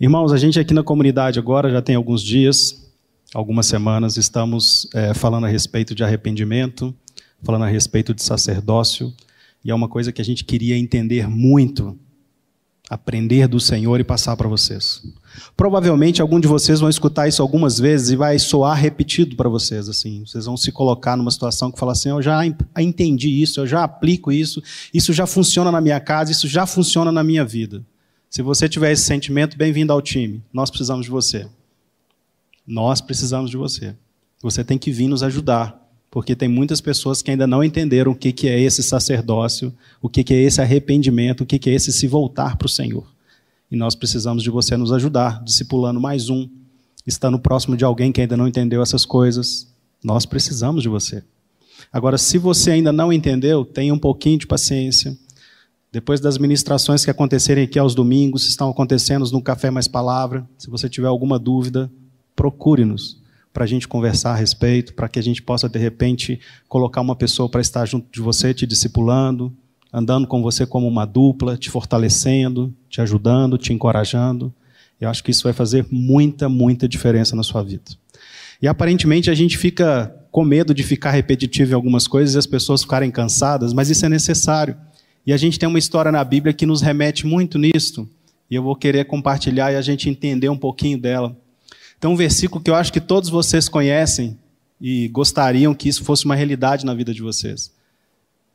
Irmãos, a gente aqui na comunidade agora já tem alguns dias, algumas semanas, estamos é, falando a respeito de arrependimento, falando a respeito de sacerdócio, e é uma coisa que a gente queria entender muito, aprender do Senhor e passar para vocês. Provavelmente algum de vocês vão escutar isso algumas vezes e vai soar repetido para vocês assim. Vocês vão se colocar numa situação que fala assim: "Eu já entendi isso, eu já aplico isso, isso já funciona na minha casa, isso já funciona na minha vida". Se você tiver esse sentimento, bem-vindo ao time. Nós precisamos de você. Nós precisamos de você. Você tem que vir nos ajudar, porque tem muitas pessoas que ainda não entenderam o que é esse sacerdócio, o que é esse arrependimento, o que é esse se voltar para o Senhor. E nós precisamos de você nos ajudar, discipulando mais um, estando próximo de alguém que ainda não entendeu essas coisas. Nós precisamos de você. Agora, se você ainda não entendeu, tenha um pouquinho de paciência. Depois das ministrações que acontecerem aqui aos domingos, estão acontecendo no Café Mais Palavra. Se você tiver alguma dúvida, procure-nos para a gente conversar a respeito, para que a gente possa, de repente, colocar uma pessoa para estar junto de você, te discipulando, andando com você como uma dupla, te fortalecendo, te ajudando, te encorajando. Eu acho que isso vai fazer muita, muita diferença na sua vida. E aparentemente a gente fica com medo de ficar repetitivo em algumas coisas e as pessoas ficarem cansadas, mas isso é necessário. E a gente tem uma história na Bíblia que nos remete muito nisto, e eu vou querer compartilhar e a gente entender um pouquinho dela. Então, um versículo que eu acho que todos vocês conhecem e gostariam que isso fosse uma realidade na vida de vocês.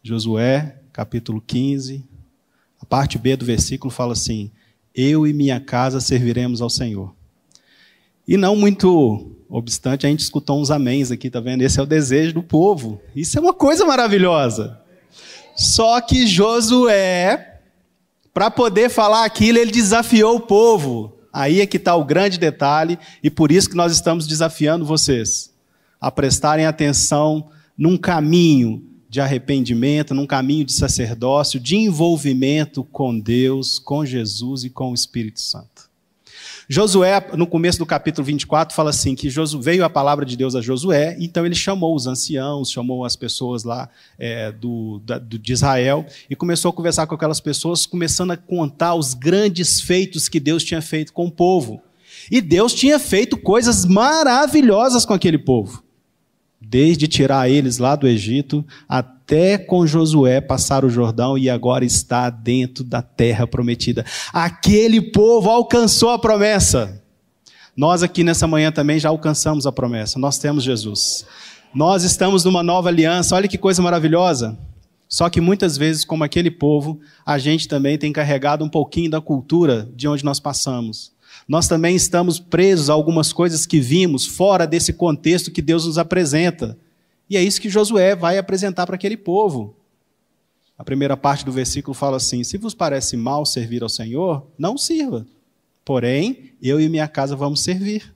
Josué, capítulo 15, a parte B do versículo fala assim: Eu e minha casa serviremos ao Senhor. E não muito obstante, a gente escutou uns améns aqui, tá vendo? Esse é o desejo do povo. Isso é uma coisa maravilhosa. Só que Josué, para poder falar aquilo, ele desafiou o povo. Aí é que está o grande detalhe, e por isso que nós estamos desafiando vocês a prestarem atenção num caminho de arrependimento, num caminho de sacerdócio, de envolvimento com Deus, com Jesus e com o Espírito Santo. Josué, no começo do capítulo 24, fala assim: que veio a palavra de Deus a Josué, então ele chamou os anciãos, chamou as pessoas lá é, do, da, do, de Israel e começou a conversar com aquelas pessoas, começando a contar os grandes feitos que Deus tinha feito com o povo. E Deus tinha feito coisas maravilhosas com aquele povo desde tirar eles lá do Egito até com Josué passar o Jordão e agora está dentro da terra prometida. Aquele povo alcançou a promessa. Nós aqui nessa manhã também já alcançamos a promessa. Nós temos Jesus. Nós estamos numa nova aliança. Olha que coisa maravilhosa. Só que muitas vezes, como aquele povo, a gente também tem carregado um pouquinho da cultura de onde nós passamos. Nós também estamos presos a algumas coisas que vimos fora desse contexto que Deus nos apresenta. E é isso que Josué vai apresentar para aquele povo. A primeira parte do versículo fala assim: Se vos parece mal servir ao Senhor, não sirva. Porém, eu e minha casa vamos servir.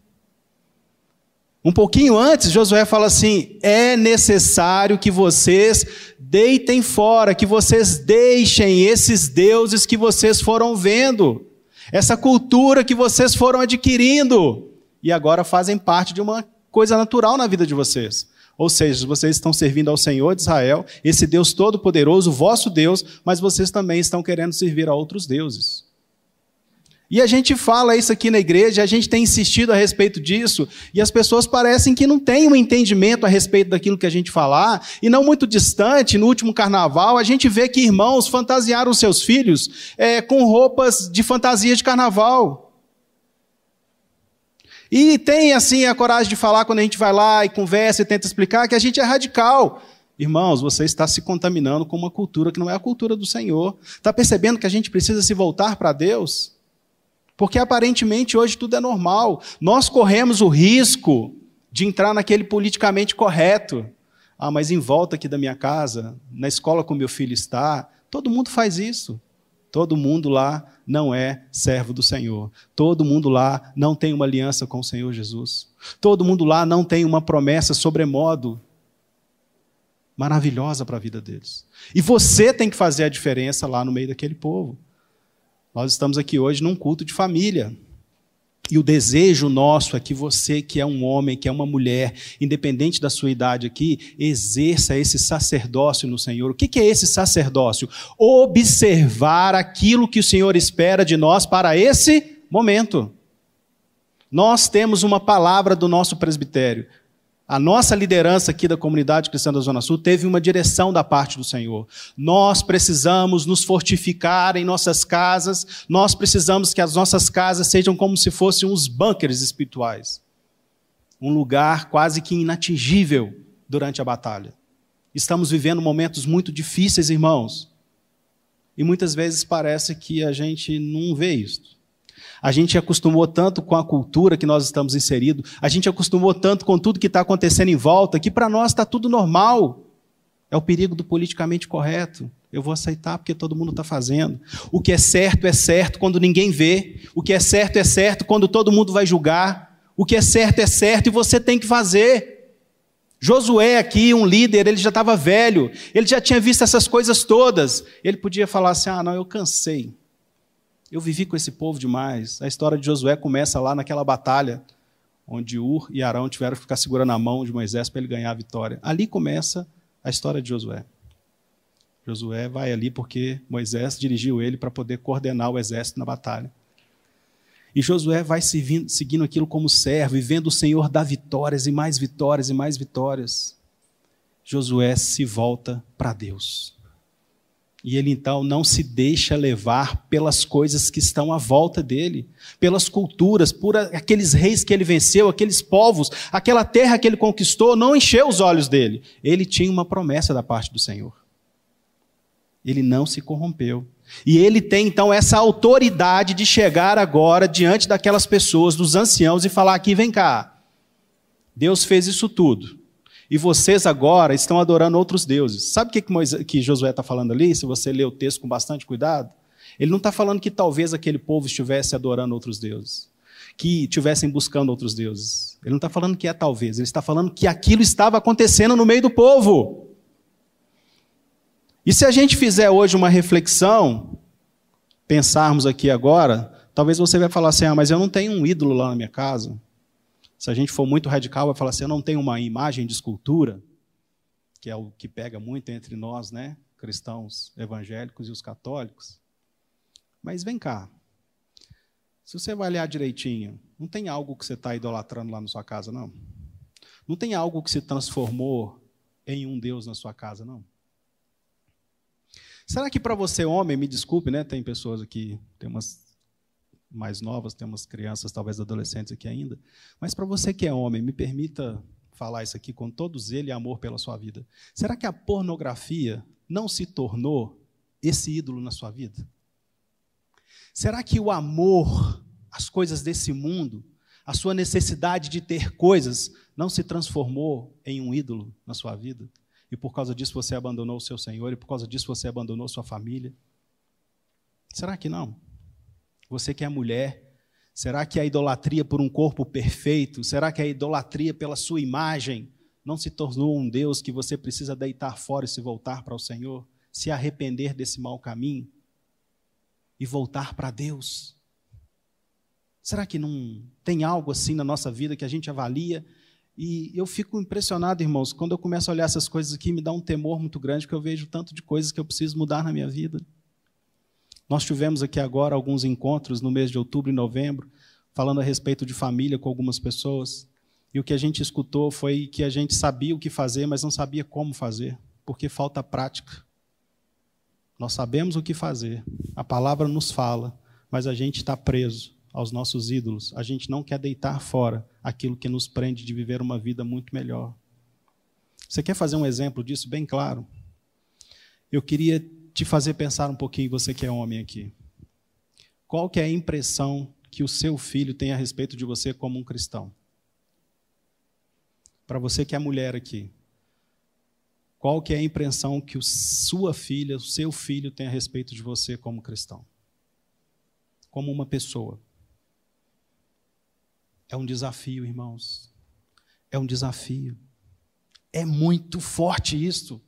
Um pouquinho antes, Josué fala assim: é necessário que vocês deitem fora, que vocês deixem esses deuses que vocês foram vendo essa cultura que vocês foram adquirindo e agora fazem parte de uma coisa natural na vida de vocês. Ou seja, vocês estão servindo ao Senhor de Israel, esse Deus todo-poderoso, vosso Deus, mas vocês também estão querendo servir a outros deuses. E a gente fala isso aqui na igreja, a gente tem insistido a respeito disso, e as pessoas parecem que não têm um entendimento a respeito daquilo que a gente falar, e não muito distante, no último carnaval, a gente vê que irmãos fantasiaram seus filhos é, com roupas de fantasia de carnaval. E tem assim a coragem de falar quando a gente vai lá e conversa e tenta explicar que a gente é radical. Irmãos, você está se contaminando com uma cultura que não é a cultura do Senhor. Está percebendo que a gente precisa se voltar para Deus? Porque aparentemente hoje tudo é normal. Nós corremos o risco de entrar naquele politicamente correto. Ah, mas em volta aqui da minha casa, na escola com meu filho está, todo mundo faz isso. Todo mundo lá não é servo do Senhor. Todo mundo lá não tem uma aliança com o Senhor Jesus. Todo mundo lá não tem uma promessa sobremodo maravilhosa para a vida deles. E você tem que fazer a diferença lá no meio daquele povo. Nós estamos aqui hoje num culto de família. E o desejo nosso é que você, que é um homem, que é uma mulher, independente da sua idade aqui, exerça esse sacerdócio no Senhor. O que é esse sacerdócio? Observar aquilo que o Senhor espera de nós para esse momento. Nós temos uma palavra do nosso presbitério. A nossa liderança aqui da comunidade cristã da Zona Sul teve uma direção da parte do Senhor. Nós precisamos nos fortificar em nossas casas, nós precisamos que as nossas casas sejam como se fossem uns bunkers espirituais. Um lugar quase que inatingível durante a batalha. Estamos vivendo momentos muito difíceis, irmãos. E muitas vezes parece que a gente não vê isso. A gente acostumou tanto com a cultura que nós estamos inseridos, a gente acostumou tanto com tudo que está acontecendo em volta, que para nós está tudo normal. É o perigo do politicamente correto. Eu vou aceitar porque todo mundo está fazendo. O que é certo é certo quando ninguém vê. O que é certo é certo quando todo mundo vai julgar. O que é certo é certo e você tem que fazer. Josué aqui, um líder, ele já estava velho, ele já tinha visto essas coisas todas. Ele podia falar assim: ah, não, eu cansei. Eu vivi com esse povo demais. A história de Josué começa lá naquela batalha onde Ur e Arão tiveram que ficar segurando a mão de Moisés para ele ganhar a vitória. Ali começa a história de Josué. Josué vai ali porque Moisés dirigiu ele para poder coordenar o exército na batalha. E Josué vai seguindo aquilo como servo e vendo o Senhor dar vitórias e mais vitórias e mais vitórias. Josué se volta para Deus. E ele então não se deixa levar pelas coisas que estão à volta dele, pelas culturas, por aqueles reis que ele venceu, aqueles povos, aquela terra que ele conquistou, não encheu os olhos dele. Ele tinha uma promessa da parte do Senhor. Ele não se corrompeu. E ele tem então essa autoridade de chegar agora diante daquelas pessoas, dos anciãos, e falar: aqui, vem cá. Deus fez isso tudo. E vocês agora estão adorando outros deuses. Sabe o que, que, Moisés, que Josué está falando ali? Se você ler o texto com bastante cuidado, ele não está falando que talvez aquele povo estivesse adorando outros deuses, que estivessem buscando outros deuses. Ele não está falando que é talvez, ele está falando que aquilo estava acontecendo no meio do povo. E se a gente fizer hoje uma reflexão, pensarmos aqui agora, talvez você vai falar assim: ah, mas eu não tenho um ídolo lá na minha casa. Se a gente for muito radical, vai falar assim: eu não tenho uma imagem de escultura, que é o que pega muito entre nós, né, cristãos evangélicos e os católicos. Mas vem cá. Se você vai olhar direitinho, não tem algo que você está idolatrando lá na sua casa, não? Não tem algo que se transformou em um Deus na sua casa, não? Será que para você, homem, me desculpe, né? Tem pessoas aqui, tem umas mais novas, temos crianças, talvez adolescentes aqui ainda. Mas para você que é homem, me permita falar isso aqui com todo zelo e amor pela sua vida. Será que a pornografia não se tornou esse ídolo na sua vida? Será que o amor, as coisas desse mundo, a sua necessidade de ter coisas, não se transformou em um ídolo na sua vida? E por causa disso você abandonou o seu Senhor, e por causa disso você abandonou sua família? Será que não? Você que é mulher, será que a idolatria por um corpo perfeito, será que a idolatria pela sua imagem não se tornou um Deus que você precisa deitar fora e se voltar para o Senhor, se arrepender desse mau caminho e voltar para Deus? Será que não tem algo assim na nossa vida que a gente avalia e eu fico impressionado, irmãos, quando eu começo a olhar essas coisas aqui, me dá um temor muito grande, porque eu vejo tanto de coisas que eu preciso mudar na minha vida. Nós tivemos aqui agora alguns encontros no mês de outubro e novembro, falando a respeito de família com algumas pessoas. E o que a gente escutou foi que a gente sabia o que fazer, mas não sabia como fazer, porque falta prática. Nós sabemos o que fazer, a palavra nos fala, mas a gente está preso aos nossos ídolos. A gente não quer deitar fora aquilo que nos prende de viver uma vida muito melhor. Você quer fazer um exemplo disso bem claro? Eu queria te fazer pensar um pouquinho, você que é homem aqui. Qual que é a impressão que o seu filho tem a respeito de você como um cristão? Para você que é mulher aqui, qual que é a impressão que o sua filha, o seu filho tem a respeito de você como cristão? Como uma pessoa. É um desafio, irmãos. É um desafio. É muito forte isso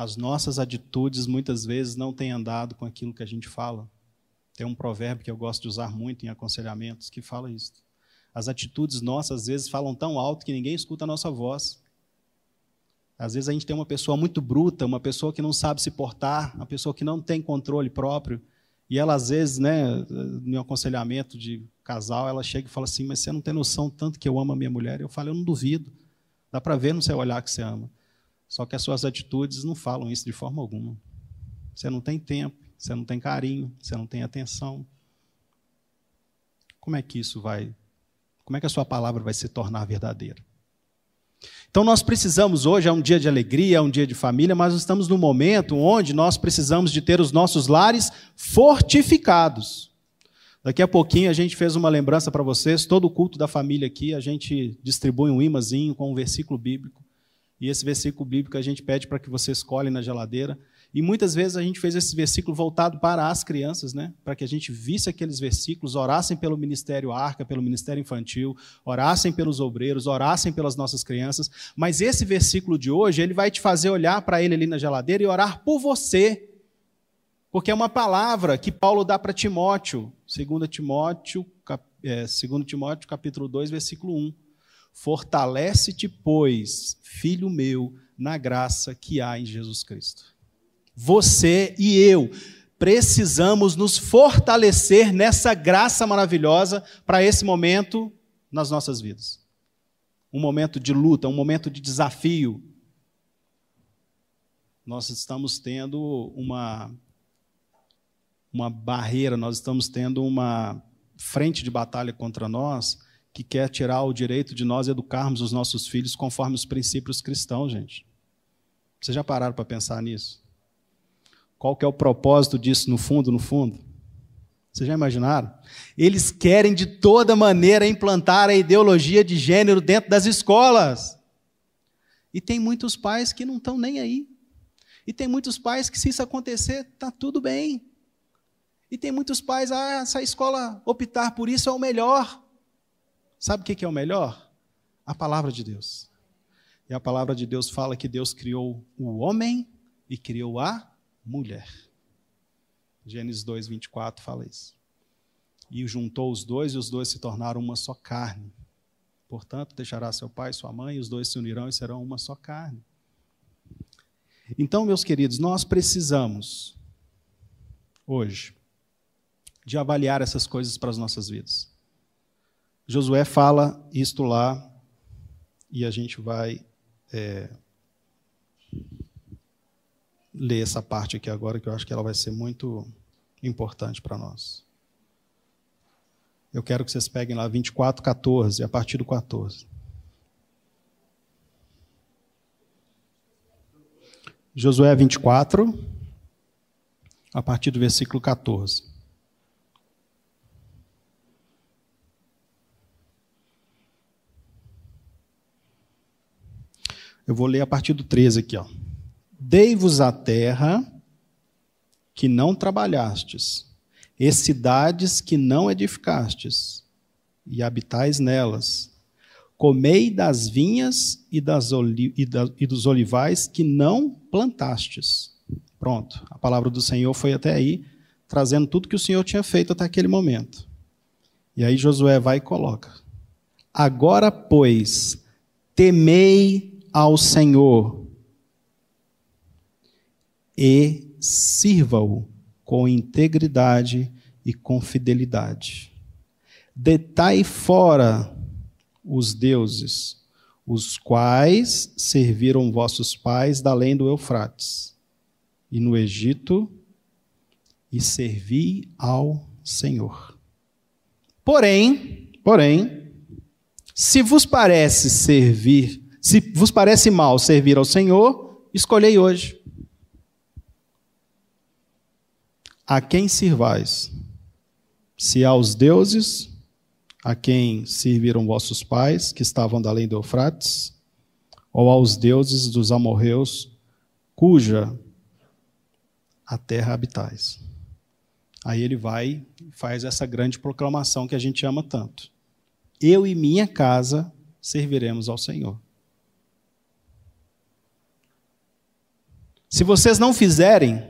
as nossas atitudes muitas vezes não têm andado com aquilo que a gente fala. Tem um provérbio que eu gosto de usar muito em aconselhamentos que fala isso. As atitudes nossas às vezes falam tão alto que ninguém escuta a nossa voz. Às vezes a gente tem uma pessoa muito bruta, uma pessoa que não sabe se portar, uma pessoa que não tem controle próprio, E ela, às vezes, né, no aconselhamento de casal, ela chega e fala assim: Mas você não tem noção tanto que eu amo a minha mulher? Eu falo: Eu não duvido. Dá para ver no seu olhar que você ama. Só que as suas atitudes não falam isso de forma alguma. Você não tem tempo, você não tem carinho, você não tem atenção. Como é que isso vai? Como é que a sua palavra vai se tornar verdadeira? Então nós precisamos hoje é um dia de alegria, é um dia de família, mas estamos num momento onde nós precisamos de ter os nossos lares fortificados. Daqui a pouquinho a gente fez uma lembrança para vocês, todo o culto da família aqui, a gente distribui um imazinho com um versículo bíblico. E esse versículo bíblico a gente pede para que você escolhe na geladeira. E muitas vezes a gente fez esse versículo voltado para as crianças, né? para que a gente visse aqueles versículos, orassem pelo ministério Arca, pelo ministério infantil, orassem pelos obreiros, orassem pelas nossas crianças. Mas esse versículo de hoje, ele vai te fazer olhar para ele ali na geladeira e orar por você. Porque é uma palavra que Paulo dá para Timóteo, 2 Timóteo, é, 2 Timóteo capítulo 2, versículo 1. Fortalece-te, pois, filho meu, na graça que há em Jesus Cristo. Você e eu precisamos nos fortalecer nessa graça maravilhosa para esse momento nas nossas vidas. Um momento de luta, um momento de desafio. Nós estamos tendo uma uma barreira, nós estamos tendo uma frente de batalha contra nós que quer tirar o direito de nós educarmos os nossos filhos conforme os princípios cristãos, gente. Vocês já pararam para pensar nisso? Qual que é o propósito disso no fundo, no fundo? Vocês já imaginaram? Eles querem de toda maneira implantar a ideologia de gênero dentro das escolas. E tem muitos pais que não estão nem aí. E tem muitos pais que, se isso acontecer, está tudo bem. E tem muitos pais, ah, se a escola optar por isso é o melhor. Sabe o que é o melhor? A palavra de Deus. E a palavra de Deus fala que Deus criou o homem e criou a mulher. Gênesis 2, 24 fala isso. E juntou os dois, e os dois se tornaram uma só carne. Portanto, deixará seu pai e sua mãe, e os dois se unirão e serão uma só carne. Então, meus queridos, nós precisamos, hoje, de avaliar essas coisas para as nossas vidas. Josué fala isto lá, e a gente vai é, ler essa parte aqui agora, que eu acho que ela vai ser muito importante para nós. Eu quero que vocês peguem lá 24, 14, a partir do 14. Josué 24, a partir do versículo 14. Eu vou ler a partir do 13 aqui, ó. Dei-vos a terra que não trabalhastes, e cidades que não edificastes, e habitais nelas. Comei das vinhas e, das e, da, e dos olivais que não plantastes. Pronto, a palavra do Senhor foi até aí, trazendo tudo que o Senhor tinha feito até aquele momento. E aí Josué vai e coloca: Agora, pois, temei ao Senhor e sirva-o com integridade e com fidelidade. Detai fora os deuses, os quais serviram vossos pais da além do Eufrates, e no Egito, e servi ao Senhor. Porém, porém, se vos parece servir, se vos parece mal servir ao Senhor, escolhei hoje a quem sirvais? Se aos deuses, a quem serviram vossos pais, que estavam da além do Eufrates, ou aos deuses dos amorreus, cuja a terra habitais. Aí ele vai e faz essa grande proclamação que a gente ama tanto. Eu e minha casa serviremos ao Senhor. Se vocês não fizerem,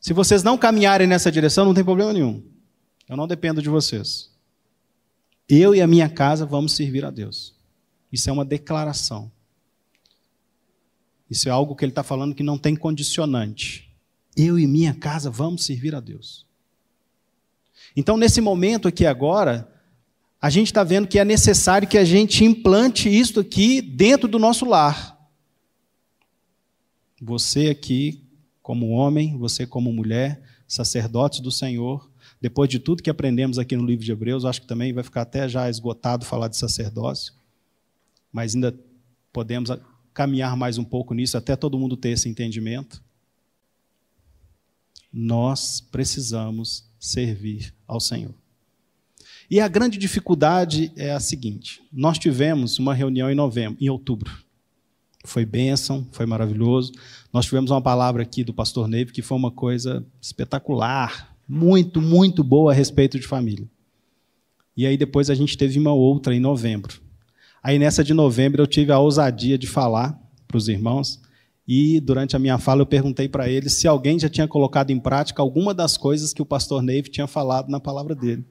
se vocês não caminharem nessa direção, não tem problema nenhum. Eu não dependo de vocês. Eu e a minha casa vamos servir a Deus. Isso é uma declaração. Isso é algo que ele está falando que não tem condicionante. Eu e minha casa vamos servir a Deus. Então, nesse momento aqui agora, a gente está vendo que é necessário que a gente implante isso aqui dentro do nosso lar. Você aqui, como homem, você como mulher, sacerdotes do Senhor, depois de tudo que aprendemos aqui no livro de Hebreus, acho que também vai ficar até já esgotado falar de sacerdócio, mas ainda podemos caminhar mais um pouco nisso até todo mundo ter esse entendimento. Nós precisamos servir ao Senhor. E a grande dificuldade é a seguinte: nós tivemos uma reunião em novembro, em outubro. Foi bênção, foi maravilhoso. Nós tivemos uma palavra aqui do pastor Neve que foi uma coisa espetacular, muito, muito boa a respeito de família. E aí depois a gente teve uma outra em novembro. Aí nessa de novembro eu tive a ousadia de falar para os irmãos e durante a minha fala eu perguntei para eles se alguém já tinha colocado em prática alguma das coisas que o pastor Neve tinha falado na palavra dele.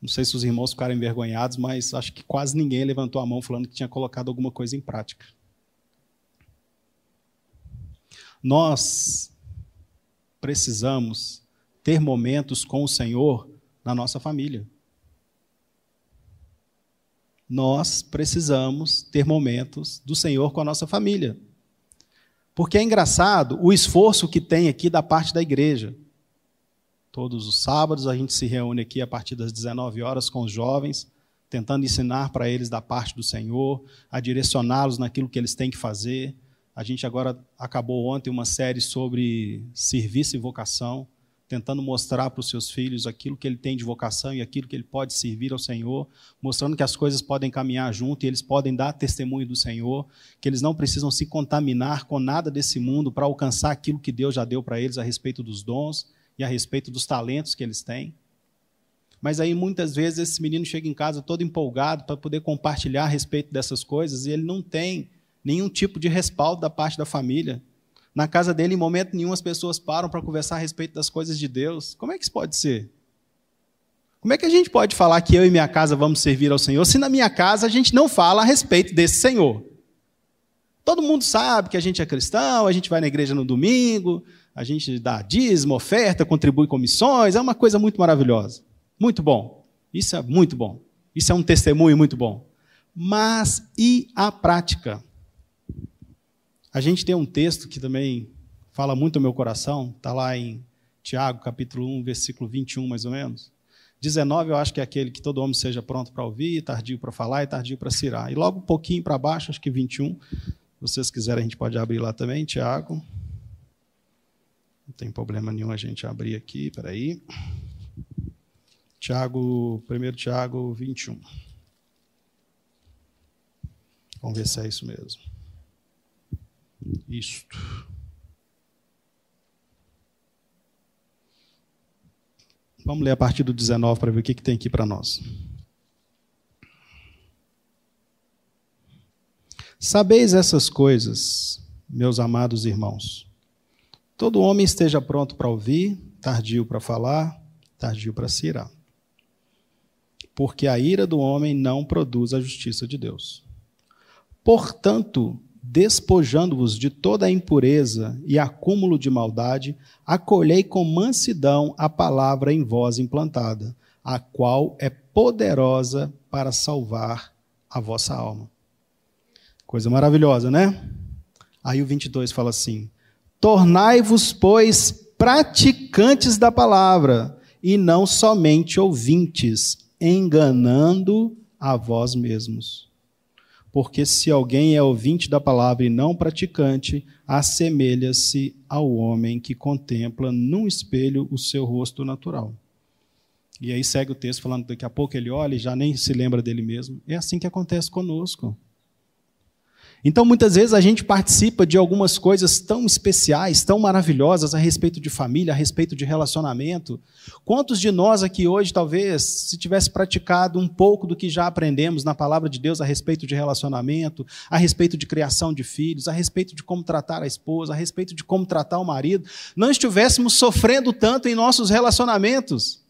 Não sei se os irmãos ficaram envergonhados, mas acho que quase ninguém levantou a mão falando que tinha colocado alguma coisa em prática. Nós precisamos ter momentos com o Senhor na nossa família. Nós precisamos ter momentos do Senhor com a nossa família. Porque é engraçado o esforço que tem aqui da parte da igreja. Todos os sábados a gente se reúne aqui a partir das 19 horas com os jovens, tentando ensinar para eles da parte do Senhor, a direcioná-los naquilo que eles têm que fazer. A gente agora acabou ontem uma série sobre serviço e vocação, tentando mostrar para os seus filhos aquilo que ele tem de vocação e aquilo que ele pode servir ao Senhor, mostrando que as coisas podem caminhar junto e eles podem dar testemunho do Senhor, que eles não precisam se contaminar com nada desse mundo para alcançar aquilo que Deus já deu para eles a respeito dos dons e a respeito dos talentos que eles têm. Mas aí muitas vezes esse menino chega em casa todo empolgado para poder compartilhar a respeito dessas coisas e ele não tem nenhum tipo de respaldo da parte da família. Na casa dele, em momento nenhum, as pessoas param para conversar a respeito das coisas de Deus. Como é que isso pode ser? Como é que a gente pode falar que eu e minha casa vamos servir ao Senhor se na minha casa a gente não fala a respeito desse Senhor? Todo mundo sabe que a gente é cristão, a gente vai na igreja no domingo, a gente dá dízimo, oferta, contribui com missões, é uma coisa muito maravilhosa. Muito bom. Isso é muito bom. Isso é um testemunho muito bom. Mas e a prática? A gente tem um texto que também fala muito ao meu coração, está lá em Tiago, capítulo 1, versículo 21, mais ou menos. 19, eu acho que é aquele que todo homem seja pronto para ouvir, tardio para falar e tardio para cirar. E logo um pouquinho para baixo, acho que 21, se vocês quiserem, a gente pode abrir lá também, Tiago. Não tem problema nenhum a gente abrir aqui, peraí. Tiago, 1 Tiago 21. Vamos ver se é isso mesmo. Isto. Vamos ler a partir do 19 para ver o que, que tem aqui para nós. Sabeis essas coisas, meus amados irmãos Todo homem esteja pronto para ouvir, tardio para falar, tardio para se irar. Porque a ira do homem não produz a justiça de Deus. Portanto, despojando-vos de toda a impureza e acúmulo de maldade, acolhei com mansidão a palavra em vós implantada, a qual é poderosa para salvar a vossa alma. Coisa maravilhosa, né? Aí o 22 fala assim: Tornai-vos, pois, praticantes da palavra, e não somente ouvintes, enganando a vós mesmos. Porque se alguém é ouvinte da palavra e não praticante, assemelha-se ao homem que contempla num espelho o seu rosto natural. E aí segue o texto falando que daqui a pouco ele olha e já nem se lembra dele mesmo. É assim que acontece conosco. Então, muitas vezes a gente participa de algumas coisas tão especiais, tão maravilhosas a respeito de família, a respeito de relacionamento. Quantos de nós aqui hoje, talvez, se tivesse praticado um pouco do que já aprendemos na palavra de Deus a respeito de relacionamento, a respeito de criação de filhos, a respeito de como tratar a esposa, a respeito de como tratar o marido, não estivéssemos sofrendo tanto em nossos relacionamentos?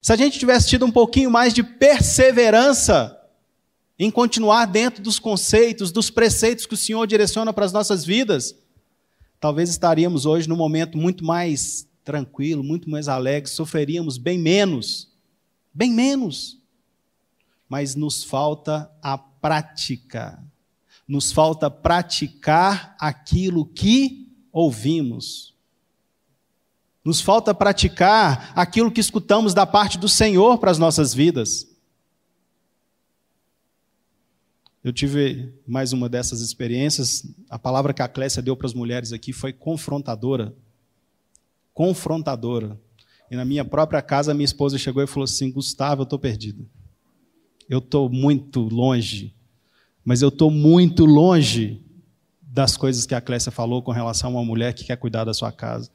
Se a gente tivesse tido um pouquinho mais de perseverança, em continuar dentro dos conceitos, dos preceitos que o Senhor direciona para as nossas vidas, talvez estaríamos hoje num momento muito mais tranquilo, muito mais alegre, sofreríamos bem menos. Bem menos. Mas nos falta a prática. Nos falta praticar aquilo que ouvimos. Nos falta praticar aquilo que escutamos da parte do Senhor para as nossas vidas. Eu tive mais uma dessas experiências. A palavra que a Clécia deu para as mulheres aqui foi confrontadora. Confrontadora. E na minha própria casa, minha esposa chegou e falou assim: Gustavo, eu estou perdido. Eu estou muito longe. Mas eu estou muito longe das coisas que a Clécia falou com relação a uma mulher que quer cuidar da sua casa,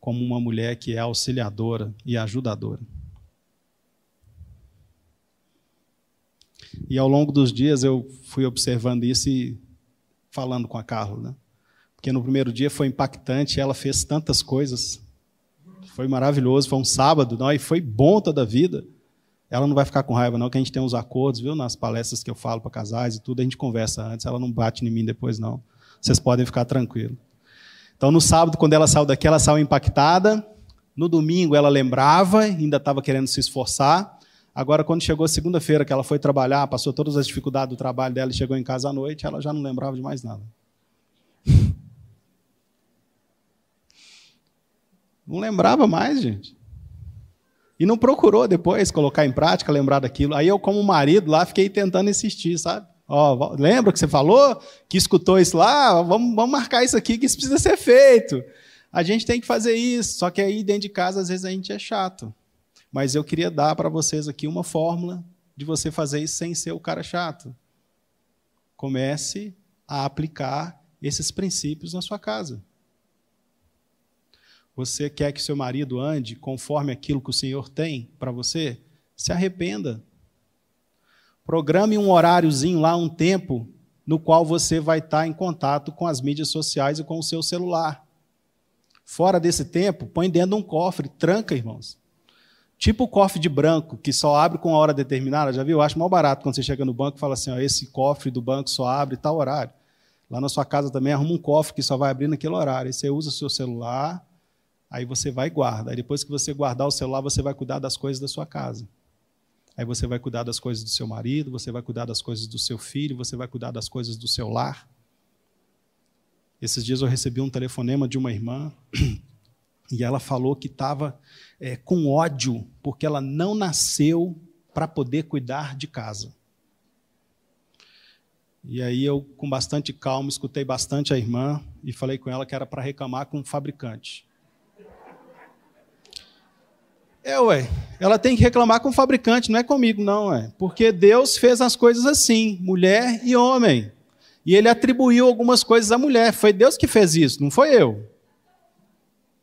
como uma mulher que é auxiliadora e ajudadora. E ao longo dos dias eu fui observando isso e falando com a Carla, né? Porque no primeiro dia foi impactante, ela fez tantas coisas. Foi maravilhoso, foi um sábado, não, e foi bom toda a vida. Ela não vai ficar com raiva, não, que a gente tem uns acordos, viu? Nas palestras que eu falo para casais e tudo, a gente conversa antes, ela não bate em mim depois, não. Vocês podem ficar tranquilos. Então, no sábado, quando ela saiu daqui, ela saiu impactada. No domingo, ela lembrava, ainda estava querendo se esforçar. Agora, quando chegou segunda-feira, que ela foi trabalhar, passou todas as dificuldades do trabalho dela e chegou em casa à noite, ela já não lembrava de mais nada. Não lembrava mais, gente. E não procurou depois colocar em prática, lembrar daquilo. Aí eu, como marido, lá fiquei tentando insistir, sabe? Ó, lembra que você falou? Que escutou isso lá? Vamos, vamos marcar isso aqui, que isso precisa ser feito. A gente tem que fazer isso. Só que aí dentro de casa, às vezes, a gente é chato. Mas eu queria dar para vocês aqui uma fórmula de você fazer isso sem ser o cara chato. Comece a aplicar esses princípios na sua casa. Você quer que seu marido ande conforme aquilo que o Senhor tem para você? Se arrependa. Programe um horáriozinho lá, um tempo, no qual você vai estar em contato com as mídias sociais e com o seu celular. Fora desse tempo, põe dentro de um cofre, tranca, irmãos. Tipo o cofre de branco, que só abre com a hora determinada, já viu? Eu acho mal barato quando você chega no banco e fala assim: ó, esse cofre do banco só abre tal horário. Lá na sua casa também arruma um cofre que só vai abrir naquele horário. Aí você usa o seu celular, aí você vai e guarda. Aí depois que você guardar o celular, você vai cuidar das coisas da sua casa. Aí você vai cuidar das coisas do seu marido, você vai cuidar das coisas do seu filho, você vai cuidar das coisas do seu lar. Esses dias eu recebi um telefonema de uma irmã e ela falou que estava é, com ódio porque ela não nasceu para poder cuidar de casa. E aí eu, com bastante calma, escutei bastante a irmã e falei com ela que era para reclamar com o fabricante. É, ué, ela tem que reclamar com o fabricante, não é comigo, não, é. Porque Deus fez as coisas assim, mulher e homem. E ele atribuiu algumas coisas à mulher. Foi Deus que fez isso, não foi eu.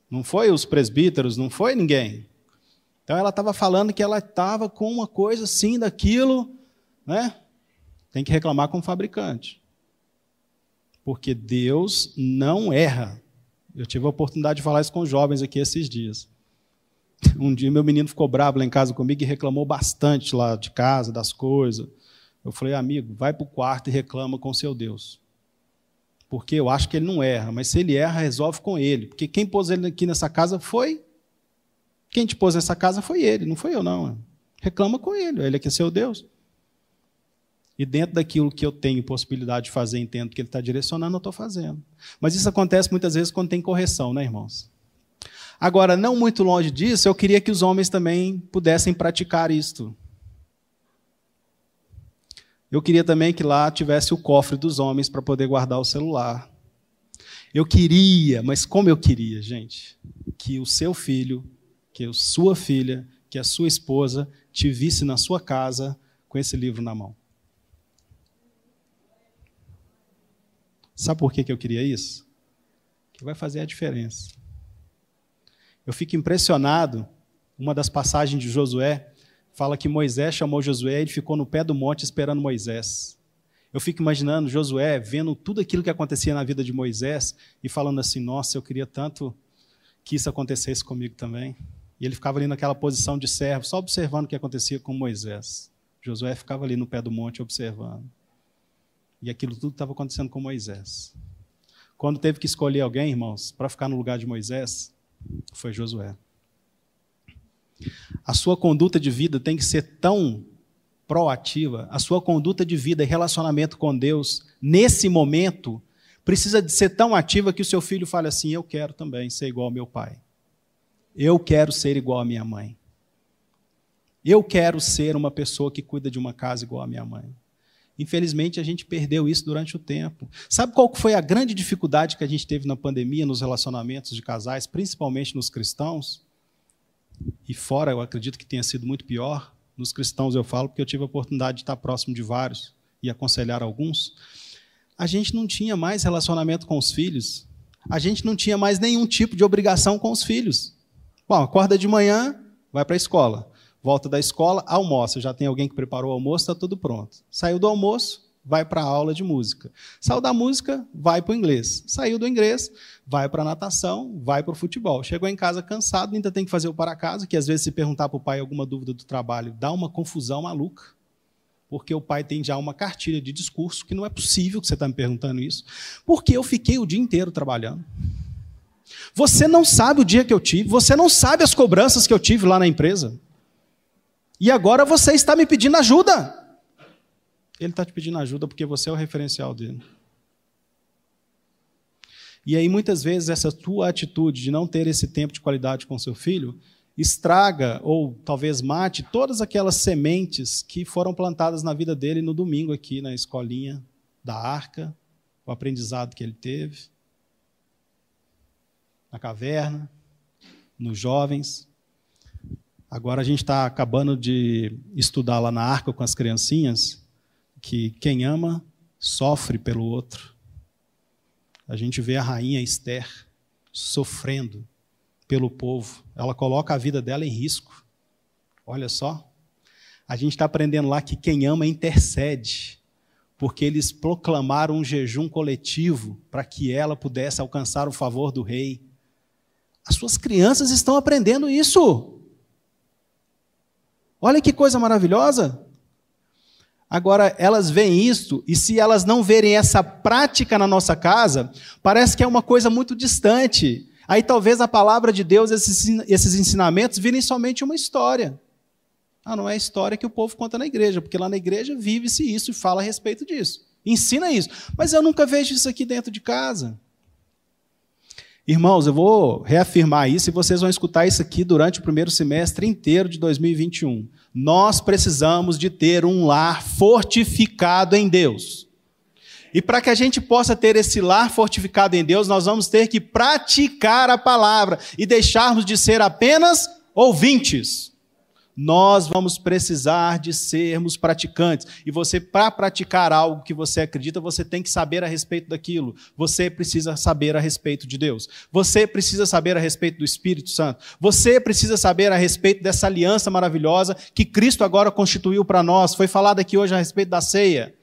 Não foi os presbíteros, não foi ninguém. Então ela estava falando que ela estava com uma coisa assim daquilo, né? Tem que reclamar com o fabricante. Porque Deus não erra. Eu tive a oportunidade de falar isso com os jovens aqui esses dias. Um dia meu menino ficou bravo lá em casa comigo e reclamou bastante lá de casa, das coisas. Eu falei, amigo, vai para o quarto e reclama com seu Deus porque eu acho que ele não erra, mas se ele erra, resolve com ele. Porque quem pôs ele aqui nessa casa foi. Quem te pôs nessa casa foi ele, não foi eu, não. Reclama com ele, ele é que é seu Deus. E dentro daquilo que eu tenho possibilidade de fazer, entendo que ele está direcionando, eu estou fazendo. Mas isso acontece muitas vezes quando tem correção, né, irmãos? Agora, não muito longe disso, eu queria que os homens também pudessem praticar isto. Eu queria também que lá tivesse o cofre dos homens para poder guardar o celular. Eu queria, mas como eu queria, gente, que o seu filho, que a sua filha, que a sua esposa te visse na sua casa com esse livro na mão. Sabe por que eu queria isso? Que vai fazer a diferença. Eu fico impressionado, uma das passagens de Josué, fala que Moisés chamou Josué e ele ficou no pé do monte esperando Moisés. Eu fico imaginando Josué vendo tudo aquilo que acontecia na vida de Moisés e falando assim: Nossa, eu queria tanto que isso acontecesse comigo também. E ele ficava ali naquela posição de servo, só observando o que acontecia com Moisés. Josué ficava ali no pé do monte observando. E aquilo tudo estava acontecendo com Moisés. Quando teve que escolher alguém, irmãos, para ficar no lugar de Moisés, Foi Josué. A sua conduta de vida tem que ser tão proativa, a sua conduta de vida e relacionamento com Deus, nesse momento, precisa de ser tão ativa que o seu filho fale assim: Eu quero também ser igual ao meu pai. Eu quero ser igual à minha mãe. Eu quero ser uma pessoa que cuida de uma casa igual à minha mãe. Infelizmente, a gente perdeu isso durante o tempo. Sabe qual foi a grande dificuldade que a gente teve na pandemia nos relacionamentos de casais, principalmente nos cristãos? E fora, eu acredito que tenha sido muito pior. Nos cristãos eu falo porque eu tive a oportunidade de estar próximo de vários e aconselhar alguns. A gente não tinha mais relacionamento com os filhos. A gente não tinha mais nenhum tipo de obrigação com os filhos. Bom, acorda de manhã, vai para a escola. Volta da escola, almoça. Já tem alguém que preparou o almoço, está tudo pronto. Saiu do almoço, vai para a aula de música. Saiu da música, vai para o inglês. Saiu do inglês, vai para a natação, vai para o futebol. Chegou em casa cansado, ainda tem que fazer o para casa, que às vezes se perguntar para o pai alguma dúvida do trabalho, dá uma confusão maluca. Porque o pai tem já uma cartilha de discurso que não é possível que você está me perguntando isso. Porque eu fiquei o dia inteiro trabalhando. Você não sabe o dia que eu tive, você não sabe as cobranças que eu tive lá na empresa. E agora você está me pedindo ajuda. Ele está te pedindo ajuda porque você é o referencial dele. E aí, muitas vezes, essa tua atitude de não ter esse tempo de qualidade com seu filho estraga ou talvez mate todas aquelas sementes que foram plantadas na vida dele no domingo aqui na escolinha da arca, o aprendizado que ele teve, na caverna, nos jovens. Agora a gente está acabando de estudar lá na arca com as criancinhas que quem ama sofre pelo outro. A gente vê a rainha Esther sofrendo pelo povo. Ela coloca a vida dela em risco. Olha só. A gente está aprendendo lá que quem ama intercede, porque eles proclamaram um jejum coletivo para que ela pudesse alcançar o favor do rei. As suas crianças estão aprendendo isso. Olha que coisa maravilhosa. Agora, elas veem isso, e se elas não verem essa prática na nossa casa, parece que é uma coisa muito distante. Aí talvez a palavra de Deus, esses, esses ensinamentos, virem somente uma história. Ah, não é a história que o povo conta na igreja, porque lá na igreja vive-se isso e fala a respeito disso. Ensina isso. Mas eu nunca vejo isso aqui dentro de casa. Irmãos, eu vou reafirmar isso e vocês vão escutar isso aqui durante o primeiro semestre inteiro de 2021. Nós precisamos de ter um lar fortificado em Deus. E para que a gente possa ter esse lar fortificado em Deus, nós vamos ter que praticar a palavra e deixarmos de ser apenas ouvintes nós vamos precisar de sermos praticantes. E você, para praticar algo que você acredita, você tem que saber a respeito daquilo. Você precisa saber a respeito de Deus. Você precisa saber a respeito do Espírito Santo. Você precisa saber a respeito dessa aliança maravilhosa que Cristo agora constituiu para nós. Foi falado aqui hoje a respeito da ceia.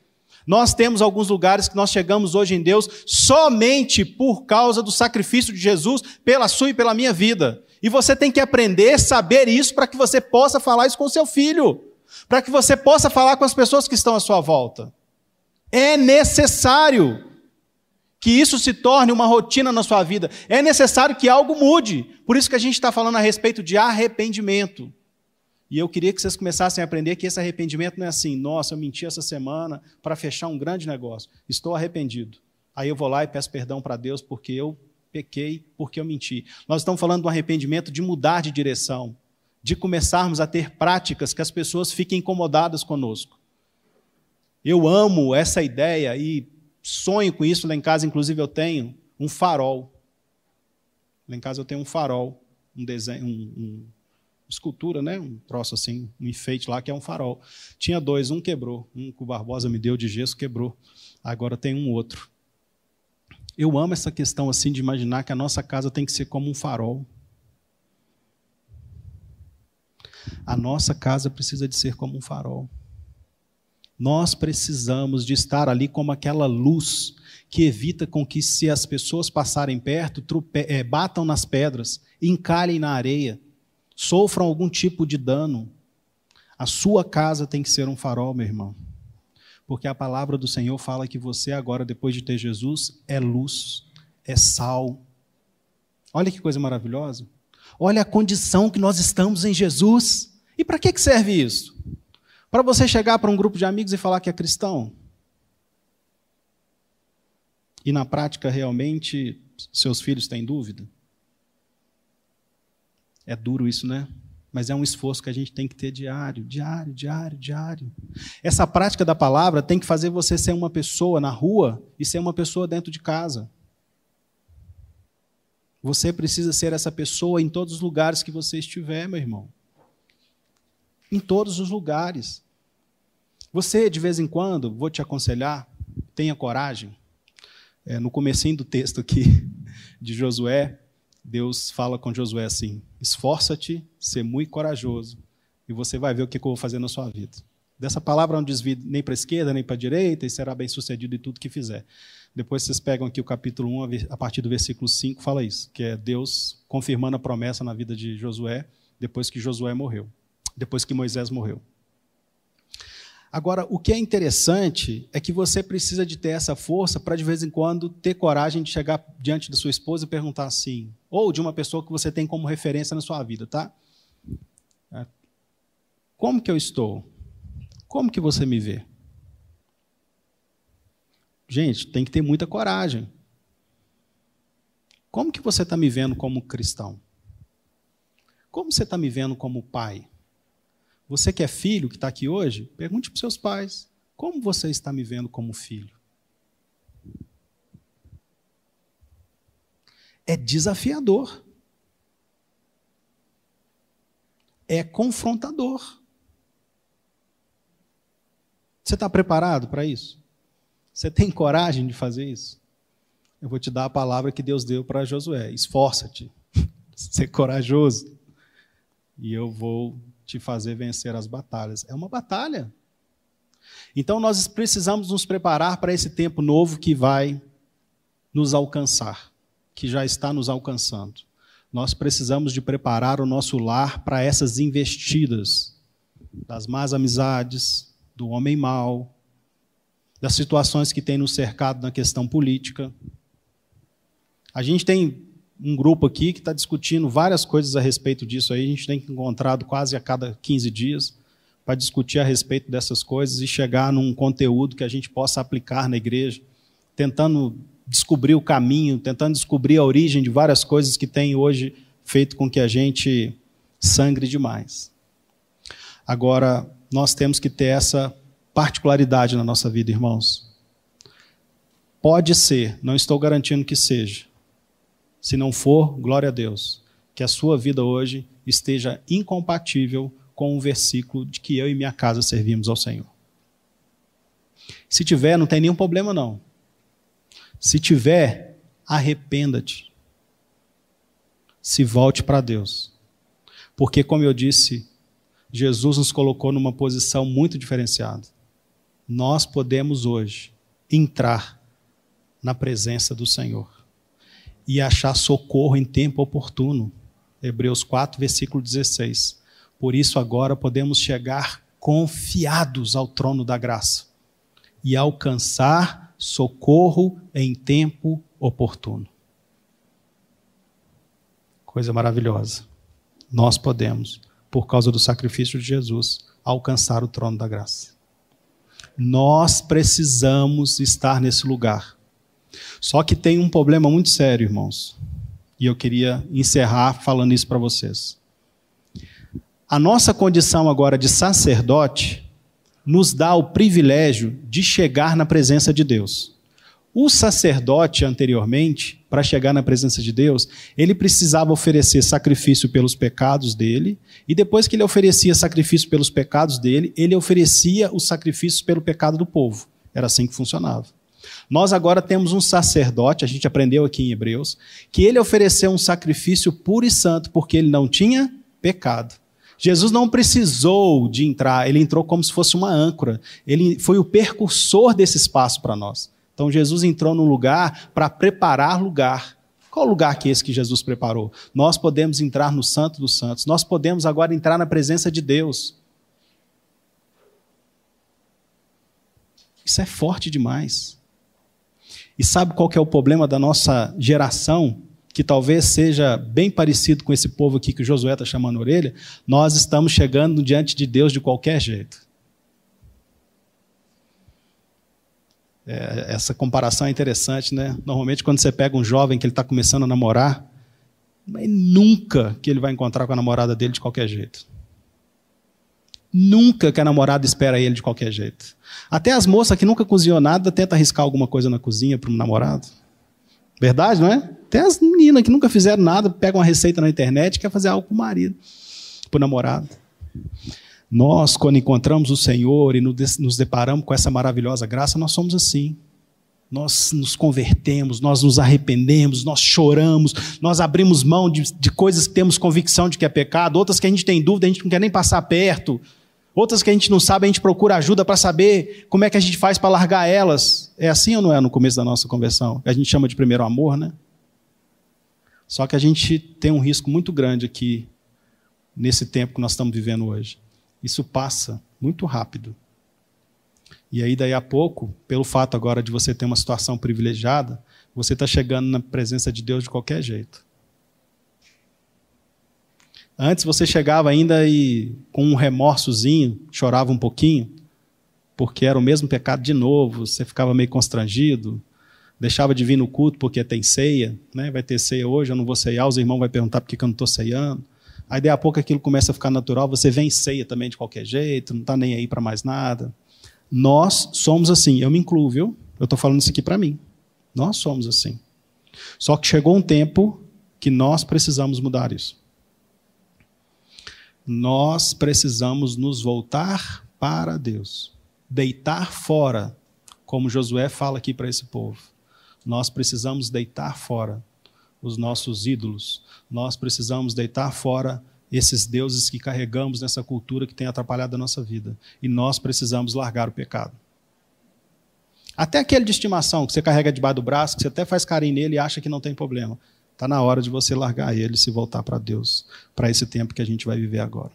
Nós temos alguns lugares que nós chegamos hoje em Deus somente por causa do sacrifício de Jesus pela sua e pela minha vida. E você tem que aprender, saber isso para que você possa falar isso com seu filho, para que você possa falar com as pessoas que estão à sua volta. É necessário que isso se torne uma rotina na sua vida. É necessário que algo mude. Por isso que a gente está falando a respeito de arrependimento. E eu queria que vocês começassem a aprender que esse arrependimento não é assim, nossa, eu menti essa semana para fechar um grande negócio. Estou arrependido. Aí eu vou lá e peço perdão para Deus porque eu pequei porque eu menti. Nós estamos falando do arrependimento de mudar de direção, de começarmos a ter práticas que as pessoas fiquem incomodadas conosco. Eu amo essa ideia e sonho com isso. Lá em casa, inclusive, eu tenho um farol. Lá em casa eu tenho um farol, um desenho, um, um escultura, né? Um troço assim, um enfeite lá que é um farol. Tinha dois, um quebrou, um que o Barbosa me deu de gesso quebrou. Agora tem um outro. Eu amo essa questão assim de imaginar que a nossa casa tem que ser como um farol. A nossa casa precisa de ser como um farol. Nós precisamos de estar ali como aquela luz que evita com que, se as pessoas passarem perto, trupe, é, batam nas pedras, encalhem na areia, sofram algum tipo de dano. A sua casa tem que ser um farol, meu irmão porque a palavra do Senhor fala que você agora, depois de ter Jesus, é luz, é sal, Olha que coisa maravilhosa. Olha a condição que nós estamos em Jesus. E para que serve isso? Para você chegar para um grupo de amigos e falar que é cristão? E na prática, realmente, seus filhos têm dúvida? É duro isso, né? Mas é um esforço que a gente tem que ter diário, diário, diário, diário. Essa prática da palavra tem que fazer você ser uma pessoa na rua e ser uma pessoa dentro de casa. Você precisa ser essa pessoa em todos os lugares que você estiver, meu irmão. Em todos os lugares. Você, de vez em quando, vou te aconselhar, tenha coragem. É, no comecinho do texto aqui de Josué, Deus fala com Josué assim: esforça-te, ser muito corajoso, e você vai ver o que eu vou fazer na sua vida. Dessa palavra não desvie nem para a esquerda, nem para a direita, e será bem sucedido em tudo que fizer. Depois vocês pegam aqui o capítulo 1, a partir do versículo 5, fala isso, que é Deus confirmando a promessa na vida de Josué, depois que Josué morreu, depois que Moisés morreu. Agora, o que é interessante é que você precisa de ter essa força para, de vez em quando, ter coragem de chegar diante da sua esposa e perguntar assim, ou de uma pessoa que você tem como referência na sua vida, tá? É, como que eu estou? Como que você me vê? Gente, tem que ter muita coragem. Como que você está me vendo como cristão? Como você está me vendo como pai? Você que é filho, que está aqui hoje, pergunte para os seus pais: como você está me vendo como filho? É desafiador. É confrontador. Você está preparado para isso? Você tem coragem de fazer isso? Eu vou te dar a palavra que Deus deu para Josué: esforça-te, ser corajoso. E eu vou te fazer vencer as batalhas. É uma batalha. Então nós precisamos nos preparar para esse tempo novo que vai nos alcançar, que já está nos alcançando. Nós precisamos de preparar o nosso lar para essas investidas das más amizades, do homem mau, das situações que tem nos cercado na questão política. A gente tem um grupo aqui que está discutindo várias coisas a respeito disso aí. A gente tem encontrado quase a cada 15 dias para discutir a respeito dessas coisas e chegar num conteúdo que a gente possa aplicar na igreja, tentando descobrir o caminho, tentando descobrir a origem de várias coisas que têm hoje feito com que a gente sangre demais. Agora, nós temos que ter essa particularidade na nossa vida, irmãos. Pode ser, não estou garantindo que seja, se não for, glória a Deus, que a sua vida hoje esteja incompatível com o versículo de que eu e minha casa servimos ao Senhor. Se tiver, não tem nenhum problema não. Se tiver, arrependa-te. Se volte para Deus. Porque, como eu disse, Jesus nos colocou numa posição muito diferenciada. Nós podemos hoje entrar na presença do Senhor e achar socorro em tempo oportuno. Hebreus 4, versículo 16. Por isso agora podemos chegar confiados ao trono da graça e alcançar socorro em tempo oportuno. Coisa maravilhosa. Nós podemos, por causa do sacrifício de Jesus, alcançar o trono da graça. Nós precisamos estar nesse lugar só que tem um problema muito sério, irmãos. E eu queria encerrar falando isso para vocês. A nossa condição agora de sacerdote nos dá o privilégio de chegar na presença de Deus. O sacerdote, anteriormente, para chegar na presença de Deus, ele precisava oferecer sacrifício pelos pecados dele, e depois que ele oferecia sacrifício pelos pecados dele, ele oferecia os sacrifícios pelo pecado do povo. Era assim que funcionava. Nós agora temos um sacerdote, a gente aprendeu aqui em Hebreus, que ele ofereceu um sacrifício puro e santo porque ele não tinha pecado. Jesus não precisou de entrar, ele entrou como se fosse uma âncora. Ele foi o percursor desse espaço para nós. Então Jesus entrou num lugar para preparar lugar. Qual lugar que é esse que Jesus preparou? Nós podemos entrar no Santo dos Santos. Nós podemos agora entrar na presença de Deus. Isso é forte demais. E sabe qual que é o problema da nossa geração? Que talvez seja bem parecido com esse povo aqui que Josué está chamando a orelha, nós estamos chegando diante de Deus de qualquer jeito. É, essa comparação é interessante, né? Normalmente, quando você pega um jovem que ele está começando a namorar, mas nunca que ele vai encontrar com a namorada dele de qualquer jeito. Nunca que a namorada espera ele de qualquer jeito. Até as moças que nunca cozinhou nada tentam arriscar alguma coisa na cozinha para um namorado. Verdade, não é? Até as meninas que nunca fizeram nada, pegam uma receita na internet e quer fazer algo para o marido, para o namorado. Nós, quando encontramos o Senhor e nos deparamos com essa maravilhosa graça, nós somos assim. Nós nos convertemos, nós nos arrependemos, nós choramos, nós abrimos mão de, de coisas que temos convicção de que é pecado, outras que a gente tem dúvida, a gente não quer nem passar perto, outras que a gente não sabe, a gente procura ajuda para saber como é que a gente faz para largar elas. É assim ou não é no começo da nossa conversão? A gente chama de primeiro amor, né? Só que a gente tem um risco muito grande aqui, nesse tempo que nós estamos vivendo hoje. Isso passa muito rápido. E aí, daí a pouco, pelo fato agora de você ter uma situação privilegiada, você está chegando na presença de Deus de qualquer jeito. Antes você chegava ainda e com um remorsozinho, chorava um pouquinho, porque era o mesmo pecado de novo, você ficava meio constrangido, deixava de vir no culto porque tem ceia, né? vai ter ceia hoje, eu não vou ceiar, os irmãos vão perguntar por que eu não estou ceiando. Aí, daí a pouco, aquilo começa a ficar natural, você vem ceia também de qualquer jeito, não está nem aí para mais nada. Nós somos assim, eu me incluo, viu? Eu estou falando isso aqui para mim. Nós somos assim. Só que chegou um tempo que nós precisamos mudar isso. Nós precisamos nos voltar para Deus, deitar fora, como Josué fala aqui para esse povo. Nós precisamos deitar fora os nossos ídolos. Nós precisamos deitar fora esses deuses que carregamos nessa cultura que tem atrapalhado a nossa vida. E nós precisamos largar o pecado. Até aquele de estimação que você carrega debaixo do braço, que você até faz carinho nele e acha que não tem problema. Está na hora de você largar ele e se voltar para Deus, para esse tempo que a gente vai viver agora.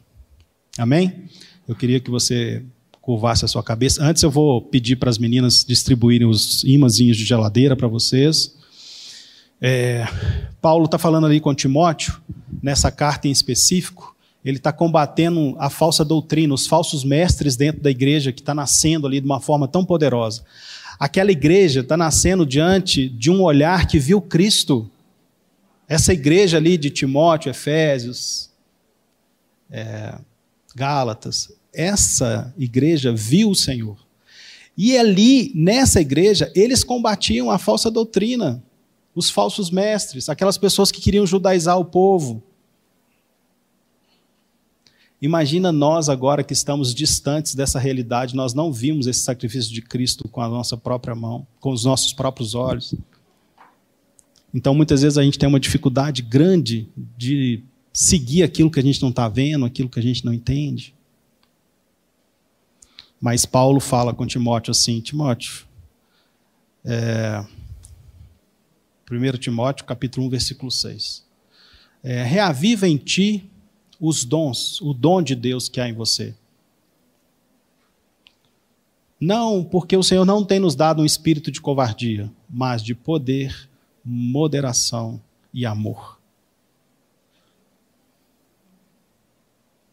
Amém? Eu queria que você curvasse a sua cabeça. Antes eu vou pedir para as meninas distribuírem os imãzinhos de geladeira para vocês. É, Paulo está falando ali com Timóteo, nessa carta em específico, ele está combatendo a falsa doutrina, os falsos mestres dentro da igreja que está nascendo ali de uma forma tão poderosa. Aquela igreja está nascendo diante de um olhar que viu Cristo. Essa igreja ali de Timóteo, Efésios, é, Gálatas, essa igreja viu o Senhor. E ali, nessa igreja, eles combatiam a falsa doutrina os falsos mestres, aquelas pessoas que queriam judaizar o povo. Imagina nós agora que estamos distantes dessa realidade, nós não vimos esse sacrifício de Cristo com a nossa própria mão, com os nossos próprios olhos. Então, muitas vezes a gente tem uma dificuldade grande de seguir aquilo que a gente não está vendo, aquilo que a gente não entende. Mas Paulo fala com Timóteo assim: Timóteo, é, 1 Timóteo, capítulo 1, versículo 6. É, reaviva em ti os dons, o dom de Deus que há em você. Não, porque o Senhor não tem nos dado um espírito de covardia, mas de poder, moderação e amor.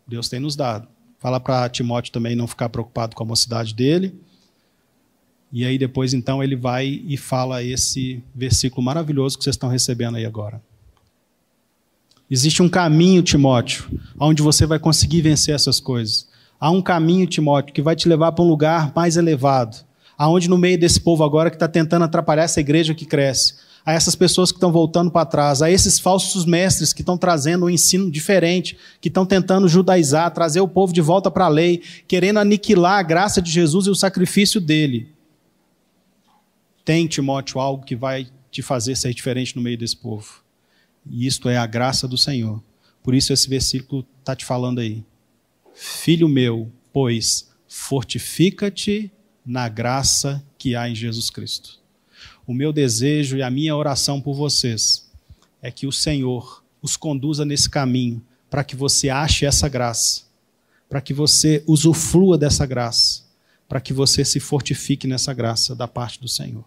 Deus tem nos dado. Fala para Timóteo também não ficar preocupado com a mocidade dele e aí depois então ele vai e fala esse versículo maravilhoso que vocês estão recebendo aí agora. Existe um caminho, Timóteo, onde você vai conseguir vencer essas coisas. Há um caminho, Timóteo, que vai te levar para um lugar mais elevado. Aonde no meio desse povo agora que está tentando atrapalhar essa igreja que cresce, a essas pessoas que estão voltando para trás, a esses falsos mestres que estão trazendo um ensino diferente, que estão tentando judaizar, trazer o povo de volta para a lei, querendo aniquilar a graça de Jesus e o sacrifício dele. Tem, Timóteo, algo que vai te fazer ser diferente no meio desse povo. E isto é a graça do Senhor. Por isso esse versículo está te falando aí. Filho meu, pois, fortifica-te na graça que há em Jesus Cristo. O meu desejo e a minha oração por vocês é que o Senhor os conduza nesse caminho para que você ache essa graça, para que você usufrua dessa graça, para que você se fortifique nessa graça da parte do Senhor.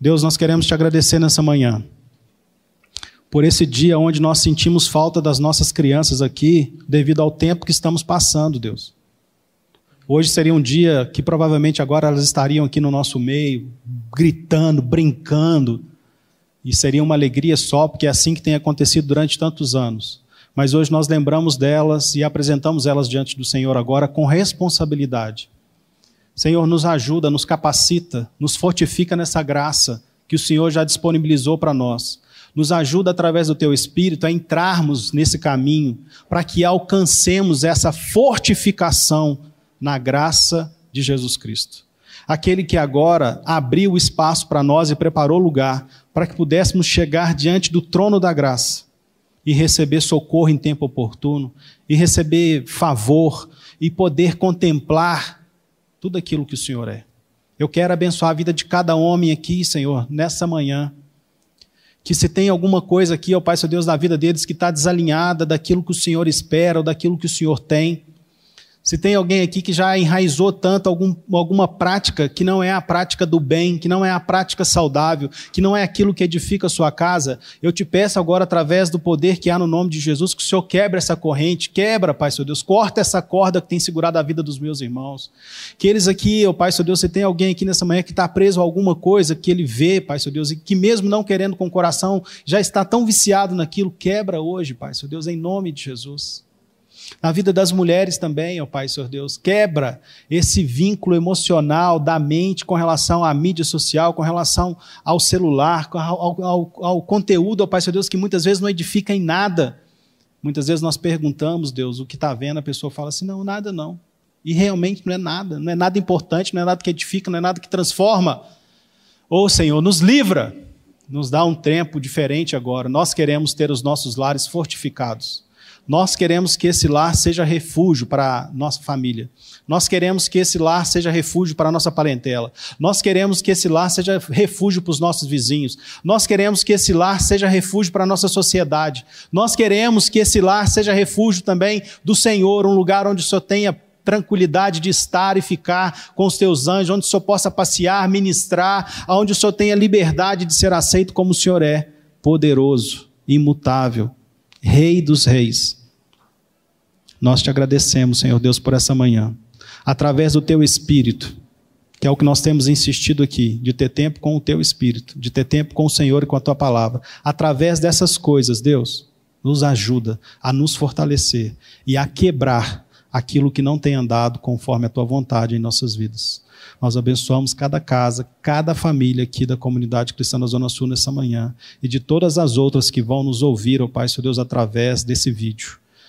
Deus, nós queremos te agradecer nessa manhã. por esse dia onde nós sentimos falta das nossas crianças aqui, devido ao tempo que estamos passando, Deus. Hoje seria um dia que provavelmente agora elas estariam aqui no nosso meio, gritando, brincando, e seria uma alegria só, porque é assim que tem acontecido durante tantos anos. Mas hoje nós lembramos delas e apresentamos elas diante do Senhor agora com responsabilidade. Senhor, nos ajuda, nos capacita, nos fortifica nessa graça que o Senhor já disponibilizou para nós. Nos ajuda através do teu espírito a entrarmos nesse caminho, para que alcancemos essa fortificação na graça de Jesus Cristo. Aquele que agora abriu espaço para nós e preparou lugar para que pudéssemos chegar diante do trono da graça e receber socorro em tempo oportuno, e receber favor, e poder contemplar tudo aquilo que o Senhor é. Eu quero abençoar a vida de cada homem aqui, Senhor, nessa manhã. Que se tem alguma coisa aqui, ó Pai, seu Deus, na vida deles que está desalinhada daquilo que o Senhor espera ou daquilo que o Senhor tem, se tem alguém aqui que já enraizou tanto algum, alguma prática que não é a prática do bem, que não é a prática saudável, que não é aquilo que edifica a sua casa, eu te peço agora, através do poder que há no nome de Jesus, que o Senhor quebre essa corrente, quebra, Pai, seu Deus, corta essa corda que tem segurado a vida dos meus irmãos. Que eles aqui, ó Pai, seu Deus, se tem alguém aqui nessa manhã que está preso a alguma coisa que ele vê, Pai, seu Deus, e que mesmo não querendo com o coração, já está tão viciado naquilo, quebra hoje, Pai, seu Deus, em nome de Jesus. Na vida das mulheres também, ó Pai, Senhor Deus, quebra esse vínculo emocional da mente com relação à mídia social, com relação ao celular, ao, ao, ao conteúdo, ó Pai, Senhor Deus, que muitas vezes não edifica em nada. Muitas vezes nós perguntamos, Deus, o que está vendo, a pessoa fala assim: não, nada não. E realmente não é nada, não é nada importante, não é nada que edifica, não é nada que transforma. Ô oh, Senhor, nos livra, nos dá um tempo diferente agora. Nós queremos ter os nossos lares fortificados. Nós queremos que esse lar seja refúgio para nossa família. Nós queremos que esse lar seja refúgio para a nossa parentela. Nós queremos que esse lar seja refúgio para os nossos vizinhos. Nós queremos que esse lar seja refúgio para a nossa sociedade. Nós queremos que esse lar seja refúgio também do Senhor, um lugar onde o Senhor tenha tranquilidade de estar e ficar com os teus anjos, onde o Senhor possa passear, ministrar, onde o Senhor tenha liberdade de ser aceito como o Senhor é, poderoso, imutável, Rei dos reis. Nós te agradecemos, Senhor Deus, por essa manhã. Através do teu espírito, que é o que nós temos insistido aqui, de ter tempo com o teu espírito, de ter tempo com o Senhor e com a tua palavra. Através dessas coisas, Deus, nos ajuda a nos fortalecer e a quebrar aquilo que não tem andado conforme a tua vontade em nossas vidas. Nós abençoamos cada casa, cada família aqui da comunidade cristã da Zona Sul nessa manhã e de todas as outras que vão nos ouvir, ó oh Pai, Senhor Deus, através desse vídeo